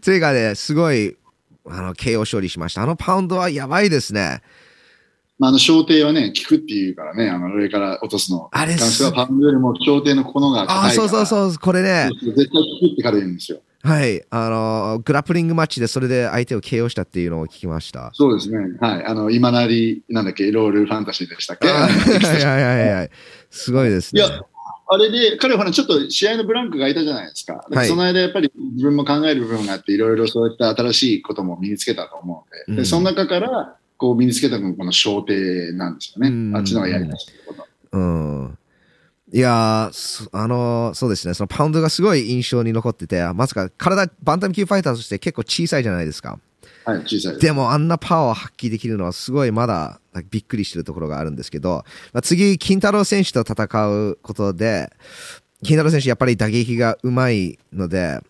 S1: トリガーですごい、あの、KO 勝利しました。あのパウンドはやばいですね。
S2: まあ、あの、小艇はね、効くっていうからね、あの、上から落とすの。
S1: あれ
S2: 関してはパウンドよりも小艇のこのが。
S1: ああ、そうそうそう、これね、
S2: 絶対効くって彼言うんですよ。
S1: はい、あの、グラップリングマッチでそれで相手を KO したっていうのを聞きました。
S2: そうですね。はい。あの、今なり、なんだっけ、ロールファンタジーでしたっけ？
S1: はいはいはいはい。すごいですね。
S2: いや、あれで、彼はちょっと試合のブランクが空いたじゃないですか。その間、やっぱり自分も考える部分があって、いろいろそういった新しいことも身につけたと思うんで、
S1: うん
S2: でその中から、こう身につけたのがこの小艇なんですよね。
S1: うん
S2: あっちの方がやりましたけど。
S1: うん。いやあのーそうですね、そのパウンドがすごい印象に残ってて、まさか体、バンタム級ファイターとして結構小さいじゃないですか。
S2: はい、小さいです。
S1: でもあんなパワーを発揮できるのはすごいまだびっくりしてるところがあるんですけど、まあ、次、金太郎選手と戦うことで、金太郎選手やっぱり打撃がうまいので、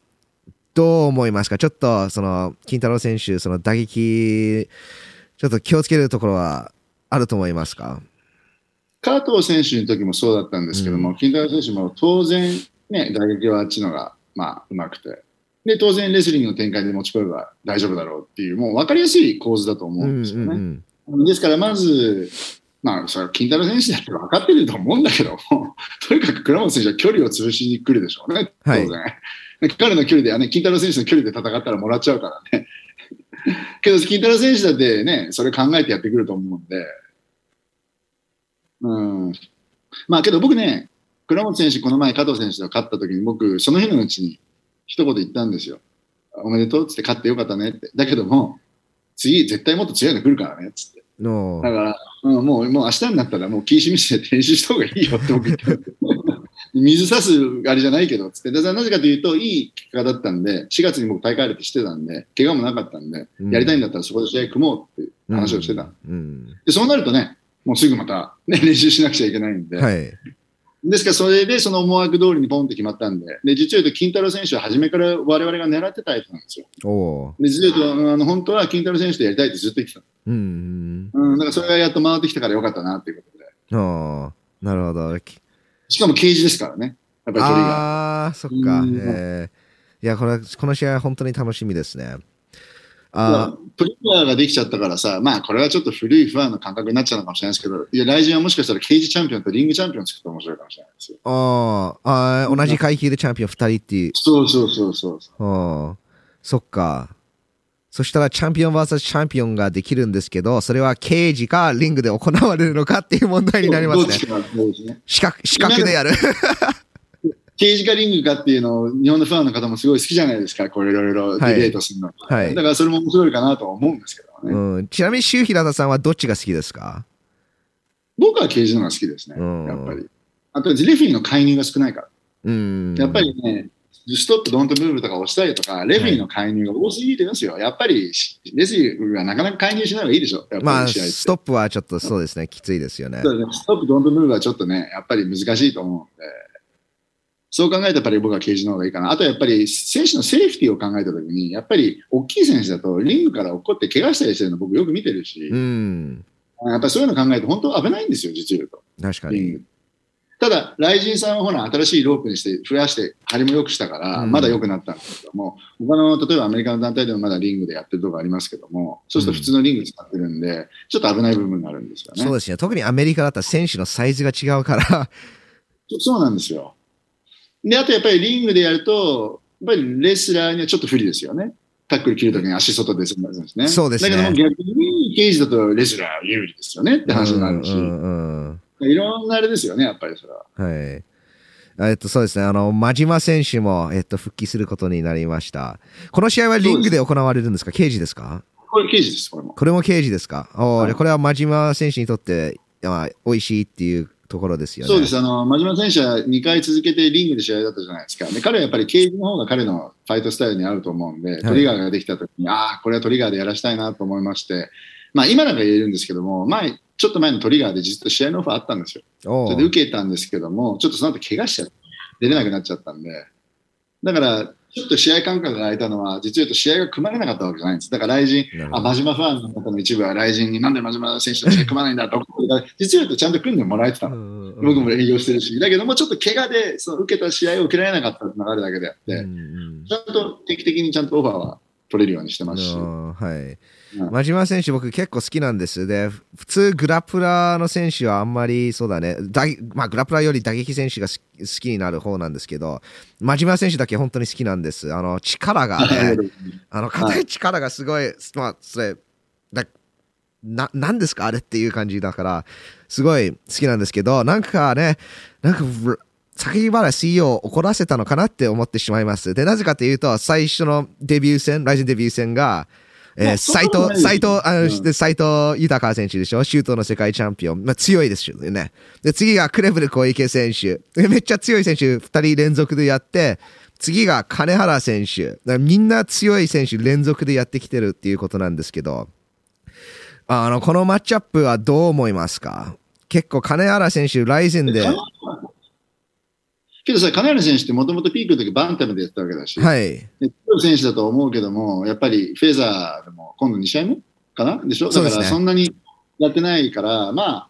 S1: どう思いますか？ちょっとその金太郎選手、その打撃、ちょっと気をつけるところはあると思いますか？
S2: 加藤選手の時もそうだったんですけども、金太郎選手も当然、ね、打撃はあっちのが、まあ、うまくて。で、当然レスリングの展開で持ち込めば大丈夫だろうっていう、もう分かりやすい構図だと思うんですよね。
S1: うんうん
S2: ですから、まず、まあ、それは金太郎選手だって分かってると思うんだけども、とにかく倉本選手は距離を潰しに来るでしょうね、当然。彼の距離で、ね、金太郎選手の距離で戦ったらもらっちゃうからね。けど、金太郎選手だってね、それ考えてやってくると思うんで、うん。まあ、けど僕ね、倉本選手、この前加藤選手と勝った時に僕、その日のうちに一言言ったんですよ。おめでとうっつって勝ってよかったねって。だけども、次絶対もっと強いの来るからねっつって。
S1: の
S2: だから、うん、もう、もう明日になったらもう気しみして練習した方がいいよって僕言って 水差すあれじゃないけど、つって。なぜかというと、いい結果だったんで、4月に僕大会あるってしてたんで、怪我もなかったんで、
S1: うん
S2: やりたいんだったらそこで試合組もうっていう話をしてた。
S1: うん
S2: で、そうなるとね、もうすぐまた、ね、練習しなくちゃいけないんで、
S1: はい。
S2: ですからそれでその思惑通りにポンって決まったんで、で実を言うと金太郎選手は初めから我々が狙ってた相手なんですよ。
S1: おー
S2: で実を言うと、あの本当は金太郎選手とやりたいってずっと言ってた。
S1: うん。
S2: うん、だからそれがやっと回ってきたからよかったなっていうことで。
S1: ああ、なるほど。
S2: しかもケージですからね。やっぱり距離が。
S1: ああー、そっか。
S2: うん
S1: えーいや、これ、この試合は本当に楽しみですね。
S2: ま
S1: あ
S2: あプレミアができちゃったからさ、まあこれはちょっと古いファンの感覚になっちゃうのかもしれないですけど、いや、来人はもしかしたらケージチャンピオンとリングチャンピオン作ったら面白いかもしれないですよ。
S1: あーあー、同じ階級でチャンピオン2人っていう。
S2: そうそうそうそう。
S1: あーそっか。そしたらチャンピオン VS チャンピオンができるんですけど、それはケージかリングで行われるのかっていう問題になりますね
S2: すね。
S1: 四角、四角でやる。
S2: ケージかリングかっていうのを日本のファンの方もすごい好きじゃないですか、これいろいろディベートするの。
S1: はい
S2: だからそれも面白いかなとは思うんですけどね。
S1: うん、ちなみに、周平田さんはどっちが好きですか？
S2: 僕はケージの方が好きですね、
S1: うん
S2: やっぱり。あと、レフェリーの介入が少ないから。
S1: うん。
S2: やっぱりね、ストップ、ドントムーブとか押したりとか、レフェリーの介入が多すぎてますよ。やっぱり、レスリーはなかなか介入しない方がいいでしょ。
S1: まあ。ストップはちょっとそうですね、きついですよね。
S2: ねストップ、ドントムーブはちょっとね、やっぱり難しいと思うんで、そう考えたらやっぱり僕はケージの方がいいかな。あとやっぱり選手のセーフティーを考えたときに、やっぱり大きい選手だとリングから落っこって怪我したりしてるの僕よく見てるし、
S1: うん。
S2: やっぱりそういうの考えると本当危ないんですよ、実を言うと。
S1: 確かに。
S2: ただ、ライジンさんはほら、新しいロープにして、増やして、張りも良くしたから、
S1: うん
S2: まだ良くなったんですけども、他の、例えばアメリカの団体でもまだリングでやってるとこありますけども、そうすると普通のリング使ってるんで、ちょっと危ない部分があるんですよね。
S1: そうですね。特にアメリカだったら選手のサイズが違うから、
S2: そそうなんですよ。で、あとやっぱりリングでやると、やっぱりレスラーにはちょっと不利ですよね。タックル切るときに足外で済むんですね。
S1: そうですね
S2: だけども逆に、ケージだとレスラー有利ですよねって話になるし、いろんなあれですよね、やっぱりそれは。
S1: はい。えっと、そうですね。あの、真島選手も、えっと、復帰することになりました。この試合はリングで行われるんですか？刑事ですか？
S2: これケージです、これも。
S1: これも刑事ですか？おー
S2: はい
S1: これは真島選手にとって、まあ、美味しいっていうところですよね。
S2: そうです。あの、真島選手は2回続けてリングで試合だったじゃないですか。で、彼はやっぱりケージの方が彼のファイトスタイルに合うと思うんで、
S1: い
S2: トリガーができた時に、ああ、これはトリガーでやらしたいなと思いまして、まあ今なんか言えるんですけども、前、ちょっと前のトリガーで実は試合のオファーあったんですよ。それで受けたんですけども、ちょっとその後怪我しちゃって、出れなくなっちゃったんで、だから、ちょっと試合間隔が空いたのは、実を言うと試合が組まれなかったわけじゃないんです。だから、雷神、あ、真島ファンの方の一部は雷神になんで真島選手と試合組まないんだと実を言うとちゃんと組んでもらえてたの。僕も営業してるし、だけどもちょっと怪我でその受けた試合を受けられなかったのがあるだけであって、ちゃんと定期的にちゃんとオファーは取れるようにしてますし、
S1: うんはい。
S2: うん
S1: 真島選手、僕結構好きなんです。で、普通グラップラーの選手はあんまりそうだね、だまあ、グラップラーより打撃選手が好きになる方なんですけど、真島選手だけ本当に好きなんです。あの、力がね、あの、硬い力がすごい、まあ、それ、だな、なんですか？あれっていう感じだから、すごい好きなんですけど、なんかね、なんか、先原 CEO を怒らせたのかなって思ってしまいます。で、なぜかというと、最初のデビュー戦、ライジンデビュー戦が、えー、斎藤、斎藤、あの、で斎藤豊選手でしょ？シュートの世界チャンピオン。まあ、強いですよね。で、次がクレブル小池選手。めっちゃ強い選手、二人連続でやって、次が金原選手。みんな強い選手連続でやってきてるっていうことなんですけど、あの、このマッチアップはどう思いますか？結構金原選手、ライゼンで。
S2: けどさ、金原選手ってもともとピークの時バンタムでやったわけだし、
S1: はい。
S2: 強い選手だと思うけども、やっぱりフェザーでも今度2試合目かな？でしょ？だからそんなにやってないから、まあ、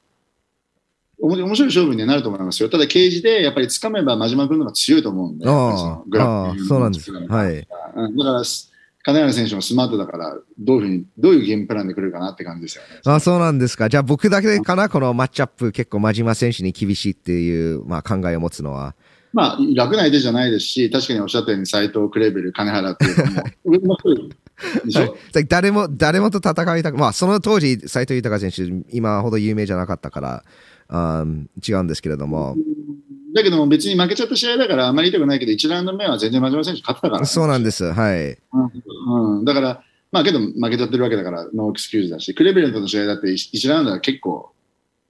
S2: 面白い勝負にはなると思いますよ。ただ、ケージでやっぱり掴めば真島君の方が強いと思うんで、
S1: ああ、そうなんですはい。だか
S2: ら、金原選手もスマートだから、どういうふうに、どういうゲームプランで来るかなって感じですよね。
S1: あそうなんですか。じゃあ僕だけかな、このマッチアップ結構真島選手に厳しいっていう、まあ、考えを持つのは。
S2: まあ、楽な相手じゃないですし、確かにおっしゃったように斎藤、クレベル、金原っていうのも、上の
S1: でしょ 誰も、誰もと戦いたく、まあ、その当時、斎藤裕選手、今ほど有名じゃなかったから、あ違うんですけれども。
S2: だけども別に負けちゃった試合だからあまり言いたくないけど、1ラウンド目は全然真島選手勝ってたから、ね、
S1: そうなんです。はい。
S2: うん、うん、だから、まあけど負けちゃってるわけだから、 no excuse だし、クレベルとの試合だって 1, 1ラウンドは結構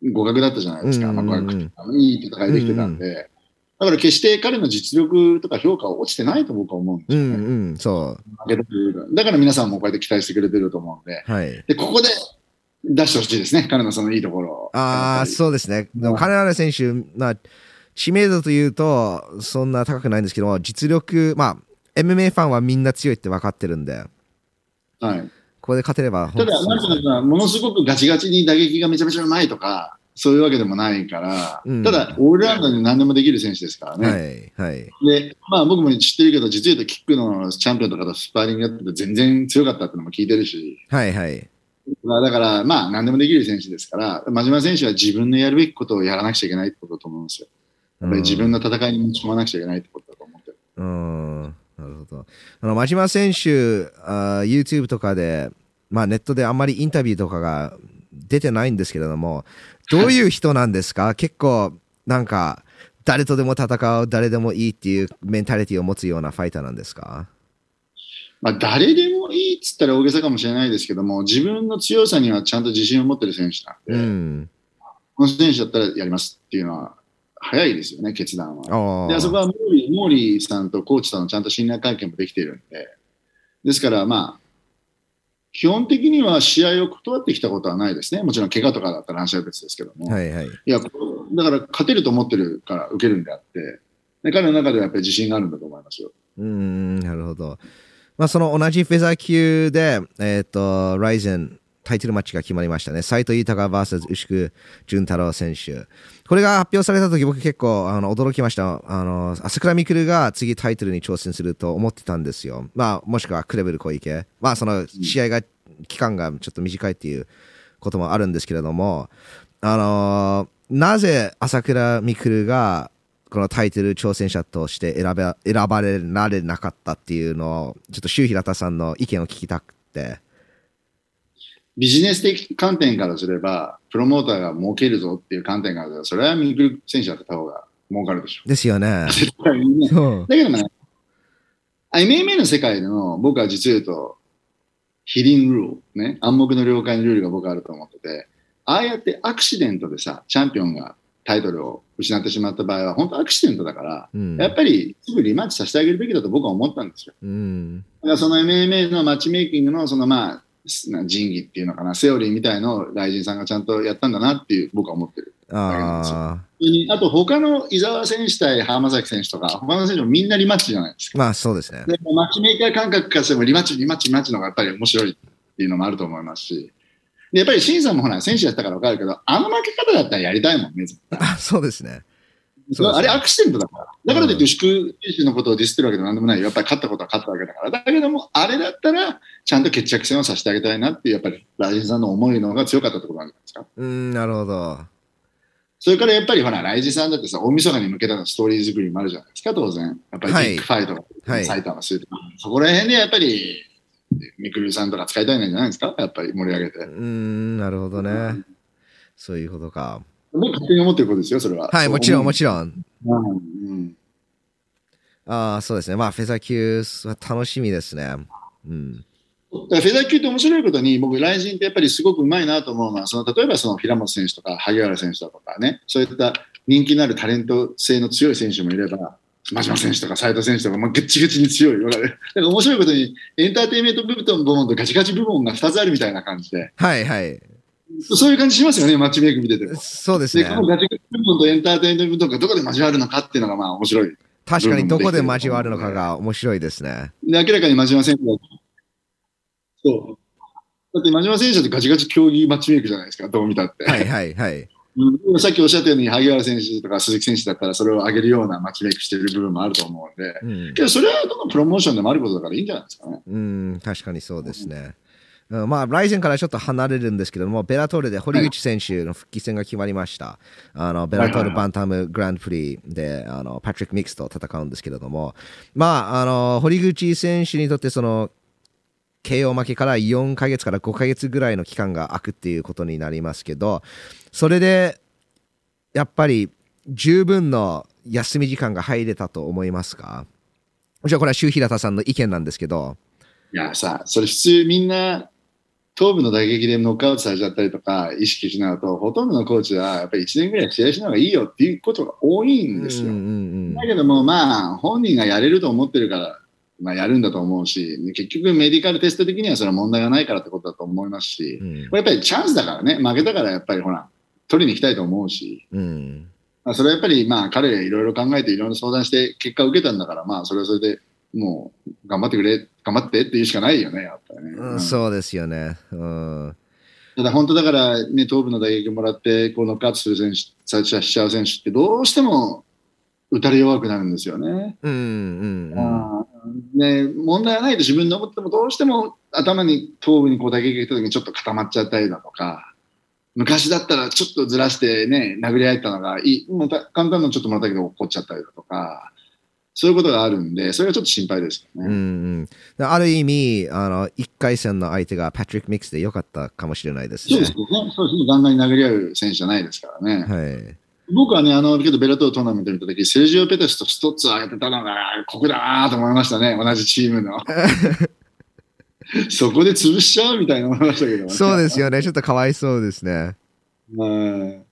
S2: 互角だったじゃないですか。うんうんうん、まあ、いい戦いできてたんで。だから決して彼の実力とか評価は落ちてないと僕は思うんですよね。うんうん、そう。だから皆さんもこうやって期待してくれてると思うんで、
S1: はい、
S2: でここで出してほしいですね、彼のそのいいところ
S1: ああ、そうですね。でも金原選手、まあ、知名度というと、そんな高くないんですけど、実力、まあ、MMA ファンはみんな強いって分かってるんで、
S2: はい。
S1: ここで勝てれば。
S2: ただ、なんか、ものすごくガチガチに打撃がめちゃめちゃうまいとか、そういうわけでもないから、うん、ただ、オールラウンドに何でもできる選手ですから
S1: ね。はい。はい。
S2: で、まあ僕も知ってるけど、実は言うとキックのチャンピオンとかとスパーリングやってて全然強かったってのも聞いてるし。
S1: はいはい。
S2: まあ、だから、まあ、何でもできる選手ですから、真島選手は自分のやるべきことをやらなくちゃいけないってことだと思うんですよ。やっぱり自分の戦いに持ち込まなくちゃいけないってことだと思ってる。
S1: うん、なるほど。あの、真島選手あ、YouTube とかで、まあ、ネットであんまりインタビューとかが出てないんですけれども、どういう人なんですか？結構、なんか、誰とでも戦う、誰でもいいっていうメンタリティーを持つようなファイターなんですか？
S2: まあ、誰でもいいっつったら大げさかもしれないですけども、自分の強さにはちゃんと自信を持ってる選手なんで、うん、この選手だったらやりますっていうのは、早いですよね、決断は。で、あそこはモーリーモーリーさんとコーチとのちゃんと信頼関係もできているんで、ですから、まあ、基本的には試合を断ってきたことはないですね。もちろん怪我とかだったら話は別ですけども。
S1: はいはい。い
S2: や、だから勝てると思ってるから受けるんであって、で彼の中ではやっぱり自信があるんだと思いますよ。
S1: うん、なるほど。まあ、その同じフェザー級で、えっ、ー、と、ライゼン、タイトルマッチが決まりましたね。斎藤豊 VS 牛久潤太郎選手。これが発表された時僕結構あの驚きました。あの、朝倉未来が次タイトルに挑戦すると思ってたんですよ。まあ、もしくはクレベル小池。まあ、その試合が、期間がちょっと短いっていうこともあるんですけれども、あのなぜ朝倉未来がこのタイトル挑戦者として選ば選ばれられなかったっていうのを、ちょっと周平田さんの意見を聞きたくて。
S2: ビジネス的観点からすれば、プロモーターが儲けるぞっていう観点からすれば、それはミクル選手だった方が儲かるでしょ。
S1: ですよね。
S2: 絶対にね。だけどね、MMA の世界での僕は実を言うと、ヒリングルール、ね、暗黙の了解のルールが僕はあると思ってて、ああやってアクシデントでさ、チャンピオンがタイトルを失ってしまった場合は、本当アクシデントだから、うん、やっぱりすぐリマッチさせてあげるべきだと僕は思ったんですよ。
S1: うん、だ
S2: からその MMA のマッチメイキングのそのまあ、仁義っていうのかな、セオリーみたいのを大臣さんがちゃんとやったんだなっていう僕は思ってる
S1: あ
S2: あと他の伊沢選手対浜崎選手とか、他の選手もみんなリマッチじゃないですか。
S1: まあそうですね。
S2: でマッチメーカー感覚からしてもリマッチ、リマッチ、リマッチの方がやっぱり面白いっていうのもあると思いますし、でやっぱり審査もほら、選手やったから分かるけど、あの負け方だったらやりたいもんね、
S1: あそうですね。
S2: あれアクシデントだから。だからといって牛久選手のことをディスってるわけでもなんでもないやっぱり勝ったことは勝ったわけだから。だけども、あれだったら、ちゃんと決着戦をさせてあげたいなっていう、やっぱり、ライジンさんの思いの方が強かったってことなんじゃないですか？
S1: うん、なるほど。
S2: それからやっぱりほら、ライジンさんだってさ、大晦日に向けたストーリー作りもあるじゃないですか、当然。やっぱりビッグファイトが、はい、埼玉する、はい、そこら辺でやっぱり、みくるさんとか使いたいんじゃないですか？やっぱり盛り上げて。う
S1: ん、なるほどね。そういうことか。
S2: 僕勝手に思ってることですよ、それは。
S1: はい、もちろん、もちろん。
S2: うん。うん、
S1: ああ、そうですね。まあ、フェザー級は楽しみですね。うん。
S2: フェザー級って面白いことに、僕、ライジンってやっぱりすごくうまいなと思うのは、その例えばその平本選手とか萩原選手だとかね、そういった人気のあるタレント性の強い選手もいれば、真島選手とか斉藤選手とか、もうぐっちぐちに強い。だから面白いことに、エンターテインメント部門とガチガチ部門が2つあるみたいな感じで、
S1: はいはい。
S2: そういう感じしますよね、マッチメイク見てて
S1: そうですね
S2: こ。のガチガチ部門とエンターテインメントがどこで交わるのかっていうのがまあ面白い。
S1: 確かにどこで交わるのかが面白いですね。
S2: で、明らかに真島選手が、そう。だって真島選手ってガチガチ競技マッチメイクじゃないですか、どう見たって。
S1: はいはいはい。
S2: うんさっきおっしゃったように、萩原選手とか鈴木選手だったら、それを上げるようなマッチメイクしてる部分もあると思うんで、
S1: うん
S2: けどそれはどのプロモーションでもあることだからいいんじゃないですかね。
S1: うん、確かにそうですね。うんまあ、ライゼンからちょっと離れるんですけれども、ベラトールで堀口選手の復帰戦が決まりました。あのベラトールバンタムグランプリであのパトリック・ミックスと戦うんですけれども、まあ、あの堀口選手にとってその KO 負けから4ヶ月から5ヶ月ぐらいの期間が空くっていうことになりますけど、それでやっぱり十分の休み時間が入れたと思いますか？もちろんこれは周平田さんの意見なんですけど、
S2: いやさ、それ普通みんな、頭部の打撃でノックアウトされちゃったりとか、意識しないと、ほとんどのコーチは、やっぱり1年ぐらい試合しない方がいいよっていうことが多いんですよ。
S1: うんうんうん
S2: だけども、まあ、本人がやれると思ってるから、まあ、やるんだと思うし、結局メディカルテスト的にはそれは問題がないからってことだと思いますし、
S1: うん。
S2: これやっぱりチャンスだからね、負けたからやっぱりほら、取りに行きたいと思うし、
S1: うん。
S2: まあ、それはやっぱりまあ彼いろいろ考えていろいろ相談して結果を受けたんだから、まあそれはそれでもう頑張ってくれ、頑張ってっていうしかないよね、やっぱりね。
S1: うん。
S2: うん。
S1: そうですよね。うん。
S2: ただ本当だからね、頭部の打撃もらって、こうノックアウトする選手、さしちゃう選手ってどうしても打たれ弱くなるんですよね。
S1: うんうんうん。
S2: あーね、問題はないと自分で思ってもどうしても頭に頭部にこう打撃が来た時にちょっと固まっちゃったりだとか昔だったらちょっとずらしてね殴り合えたのがいい。もうた簡単なのちょっともらったけど怒っちゃったりだとかそういうことがあるんでそれはちょっと心配ですよ
S1: うんう
S2: ね。
S1: んある意味あの、1回戦の相手がパトリック・ミックスでよかったかもしれないですね
S2: そうです。よね。そうですね。ガンガンに殴り合う選手じゃないですからね。
S1: はい
S2: 僕はね、あの、けどベラトートーナメント見たとき、セルジオ・ペテスとストッツを上げてたのが、ここだなと思いましたね。同じチームの。そこで潰しちゃうみたいな思いましたけど、ね。
S1: そうですよね。ちょっとかわいそうですね。
S2: うん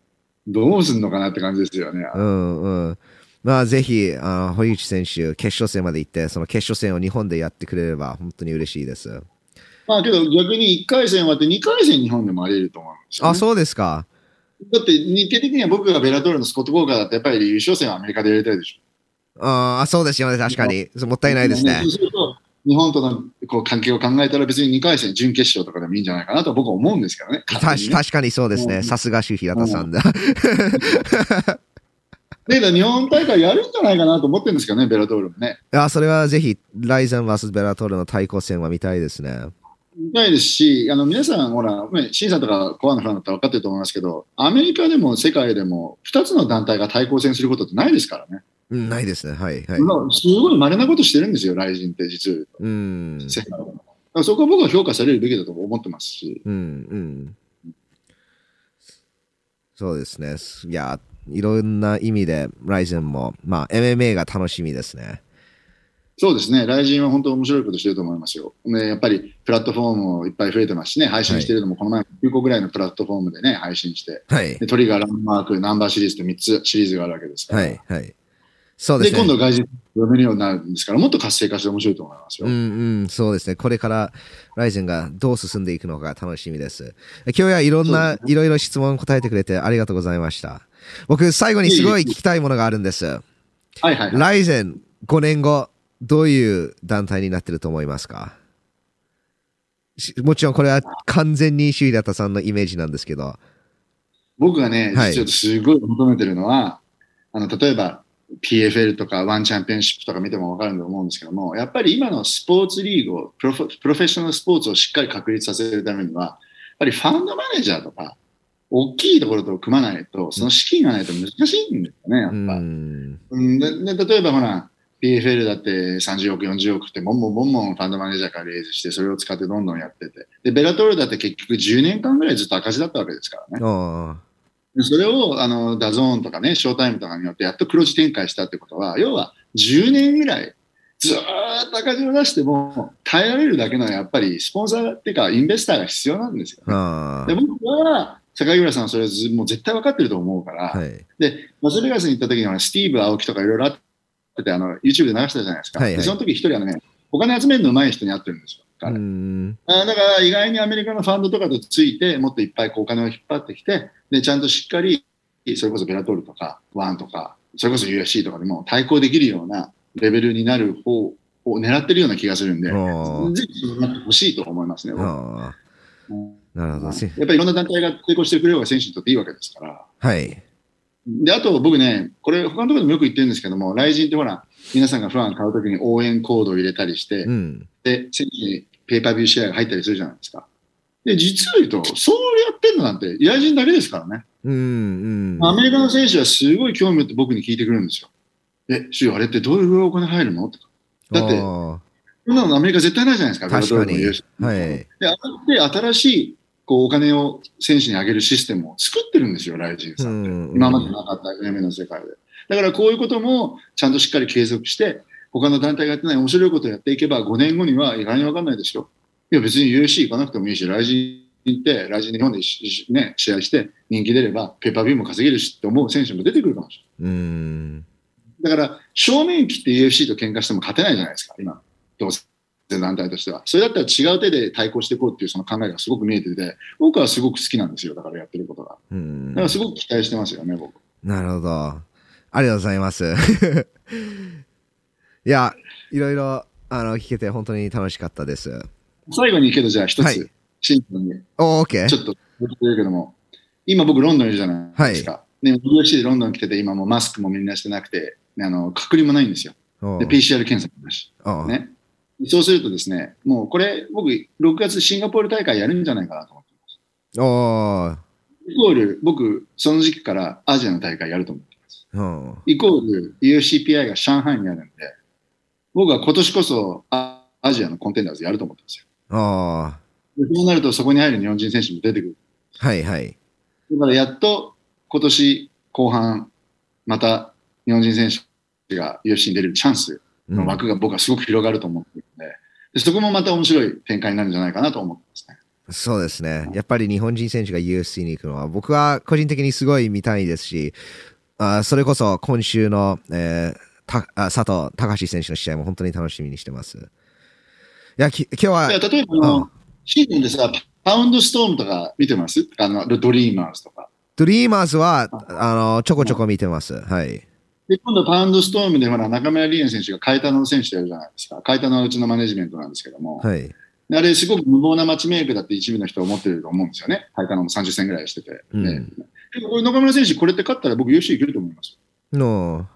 S2: どうすんのかなって感じですよね。
S1: うんうん。まあ、ぜひ、あの堀内選手、決勝戦まで行って、その決勝戦を日本でやってくれれば、本当に嬉しいです。
S2: まあけど逆に1回戦終わって2回戦日本でもあり得ると思うんですよ、ね。
S1: あ、そうですか。
S2: だって日程的には僕がベラトールのスコット・ゴーカーだってやっぱり優勝戦はアメリカでやりたいでしょ。
S1: ああ、そうですよね。確かに。もったいないですね
S2: 日本とのこう関係を考えたら別に2回戦、準決勝とかでもいいんじゃないかなと僕は思うんですけどね。ね
S1: 確かにそうですね。
S2: うん
S1: さすが周平田さんだ。
S2: だ日本大会やるんじゃないかなと思ってるんですけどね、ベラトールもね。
S1: あそれはぜひ、ライゼン VS ベラトールの対抗戦は見たいですね。
S2: 見たいですし、あの皆さん、ほら、ね、シンさんとかコアのファンだったら分かってると思いますけど、アメリカでも世界でも2つの団体が対抗戦することってないですからね。
S1: うん、ないですね。はい、はい。
S2: まあすごい稀なことしてるんですよ、雷神って実は言う
S1: ん。
S2: そこは僕は評価されるべきだと思ってますし。
S1: うん、うん。そうですね。いや、いろんな意味で、ライゼンも、まあ、MMA が楽しみですね。
S2: そうですね、雷神は本当面白いことしてると思いますよ。ね、やっぱりプラットフォームもいっぱい増えてますしね、配信してるのもこの前9個ぐらいのプラットフォームでね、配信して、
S1: はい。
S2: でトリガー、ランマーク、ナンバーシリーズと3つシリーズがあるわけですから。
S1: はい、はい。そうで
S2: です今
S1: ね。
S2: 度外人読めるようになるんですから、もっと活性化して面白いと思いますよ。
S1: うんうん、そうですね。これからライゼンがどう進んでいくのか楽しみです。今日はいろんな、いろいろ質問答えてくれてありがとうございました。僕、最後にすごい聞きたいものがあるんです。
S2: はいはい、はい。
S1: ライゼン5年後、どういう団体になってると思いますか？しもちろんこれは完全に首位田さんのイメージなんですけど。
S2: 僕がね、
S1: はい
S2: 実はすごい求めてるのは、あの、例えば PFL とかワンチャンピオンシップとか見てもわかると思うんですけども、やっぱり今のスポーツリーグをプロフェ、プロフェッショナルスポーツをしっかり確立させるためには、やっぱりファンドマネージャーとか、大きいところと組まないと、その資金がないと難しいんですよね、やっ
S1: う
S2: ぱ。
S1: ん。
S2: うんでで例えばほら、PFL だって30億、40億って、ボンボンボンボンファンドマネージャーからレイズして、それを使ってどんどんやってて。で、ベラトールだって結局10年間ぐらいずっと赤字だったわけですからね。それを、あの、 DAZN とかね、ショータイムとかによってやっと黒字転換したってことは、要は10年ぐらい、ずーっと赤字を出しても、耐えられるだけのやっぱりスポンサーっていうか、 investor が必要なんですよ、ね。
S1: あ
S2: で僕は、榊原さんはそれもう絶対分かってると思うから、
S1: あ。はい。
S2: で、ラスベガスに行った時には、スティーブ・アオキとかいろいろあってて、あの、YouTube で流したじゃないですか。
S1: はいはい
S2: でその時一人あのね、お金集めるの上手い人に会ってるんですよ。
S1: う
S2: 彼
S1: ん。
S2: あだから意外にアメリカのファンドとかとついて、もっといっぱいこうお金を引っ張ってきて、で、ちゃんとしっかり、それこそベラトールとか、ワンとか、それこそ UFC とかでも対抗できるようなレベルになる方を狙ってるような気がするんで、ぜひそうなってほしいと思いますね。
S1: なるほど。せ
S2: やっぱりいろんな団体が成功してくれる方が選手にとっていいわけですから。
S1: はい。
S2: で、あと僕ね、これ他のところでもよく言ってるんですけども、雷神ってほら、皆さんがファン買うときに応援コードを入れたりして、
S1: うん。
S2: で、選手にペーパービューシェアが入ったりするじゃないですか。で、実を言うと、そうやってんのなんて、依頼人だけですからね。
S1: うん。うん。
S2: アメリカの選手はすごい興味を持って僕に聞いてくるんですよ。え、シューあれってどういうお金入るの？とか。だって、
S1: あ
S2: そんなのアメリカ絶対ないじゃないですか。
S1: 確かにはい
S2: で、あって新しいこうお金を選手に上げるシステムを作ってるんですよ、ライジン
S1: あ。
S2: さんって。
S1: ん
S2: 今までなかった MMA の世界で。だからこういうこともちゃんとしっかり継続して、他の団体がやってない面白いことをやっていけば、5年後には意外に分かんないですよ。いや、別に UFC 行かなくてもいいし、ライジン行って、ライジン日本でしね、試合して人気出れば、ペーパービューも稼げるしって思う選手も出てくるかもしれない。
S1: うん。
S2: だから、正面切って UFC と喧嘩しても勝てないじゃないですか、今。どうせ団体としては。それだったら違う手で対抗していこうっていうその考えがすごく見えてて、僕はすごく好きなんですよ、だからやってることが。
S1: うん
S2: だからすごく期待してますよね、僕。
S1: なるほど。ありがとうございます。いや、いろいろ、あの、聞けて本当に楽しかったです。
S2: 最後にけど、じゃあ一つ、
S1: はい
S2: シンプルに、
S1: おー、OK。
S2: ちょっと言ってるけども、今僕ロンドンいるじゃないですか。ね、UFC でロンドン来てて、今もうマスクもみんなしてなくて、ねあの、隔離もないんですよ。で、PCR 検査もなし。ね。そうするとですね、もうこれ、僕、6月シンガポール大会やるんじゃないかなと思ってます。
S1: おー
S2: イコール、僕、その時期からアジアの大会やると思ってます。イコール、UCPI が上海にあるんで、僕は今年こそアアジアのコンテンダーズやると思ってますよ。
S1: おー
S2: でそうなるとそこに入る日本人選手も出てくる。
S1: はいはい。
S2: だからやっと今年後半、また日本人選手が UFC に出れるチャンス
S1: うん
S2: の枠が僕はすごく広がると思ってるんで、でそこもまた面白い展開になるんじゃないかなと思ってますね。
S1: そうですね。やっぱり日本人選手が UFC に行くのは、僕は個人的にすごい見たいですし、あそれこそ今週の、えーたあ佐藤隆選手の試合も本当に楽しみにしてます。いや、き今日は、
S2: いや例えばあの、シーズンでさ、パウンドストームとか見てます？あの、ドリーマーズとか。
S1: ドリーマーズは、あの、ちょこちょこ見てます。はい。
S2: で、今度パウンドストームでほら、中村理恵選手がカイタノの選手とやるじゃないですか。カイタノはうちのマネジメントなんですけども。
S1: はい。
S2: あれ、すごく無謀なマッチメイクだって一部の人は思ってると思うんですよね。カイタノも30戦ぐらいしてて。
S1: うん
S2: ででもこれ中村選手、これって勝ったら僕、優勝いけると思います。
S1: の、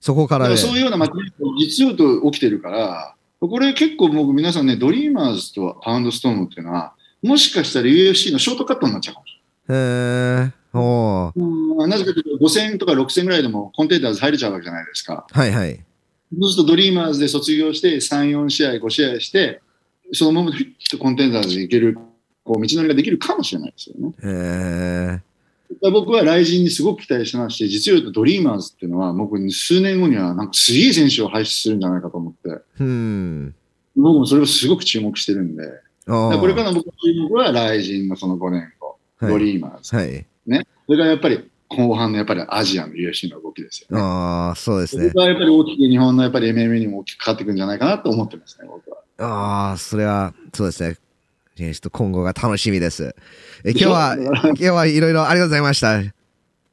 S1: そこか
S2: ら
S1: らで。
S2: そういうようなマッチメイクが実用と起きてるから、これ結構僕皆さんね、ドリーマーズとパウンドストームっていうのは、もしかしたら UFC のショートカットになっちゃうかもし
S1: へー、お。
S2: うんなぜかというと、5戦とか6戦ぐらいでもコンテンダーズ入れちゃうわけじゃないですか。
S1: はいはい。
S2: そうするとドリーマーズで卒業して、3、4試合、5試合して、そのままフィッとコンテンダーズに行ける、こう、道のりができるかもしれないですよね。
S1: へ
S2: 僕は来人にすごく期待してますし、実を言うとドリーマーズっていうのは、僕、数年後には、なんかすげえ選手を輩出するんじゃないかと思って、
S1: うん。
S2: 僕もそれをすごく注目してるんで、これからの僕の注目は、来人のその5年後、
S1: はい
S2: ドリーマーズ。
S1: はい。
S2: それからやっぱり、後半のやっぱりアジアの UFC の動きですよね。
S1: ああ、そうですね
S2: それ。がやっぱり大きく日本のやっぱり MMA にも大きくかかってくるんじゃないかなと思ってますね、僕は。
S1: ああ、それは、そうですね。えーちょっと今後が楽しみです。え今日は、今日はいろいろありがとうございました。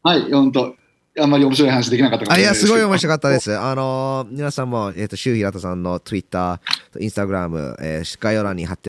S2: はい、本当あんまり面白い話できなかったか
S1: あ、いや、すごい面白かったです。あのー皆さんも、えっ、と、周平田さんの Twitter、Instagram、えー、概要欄に貼って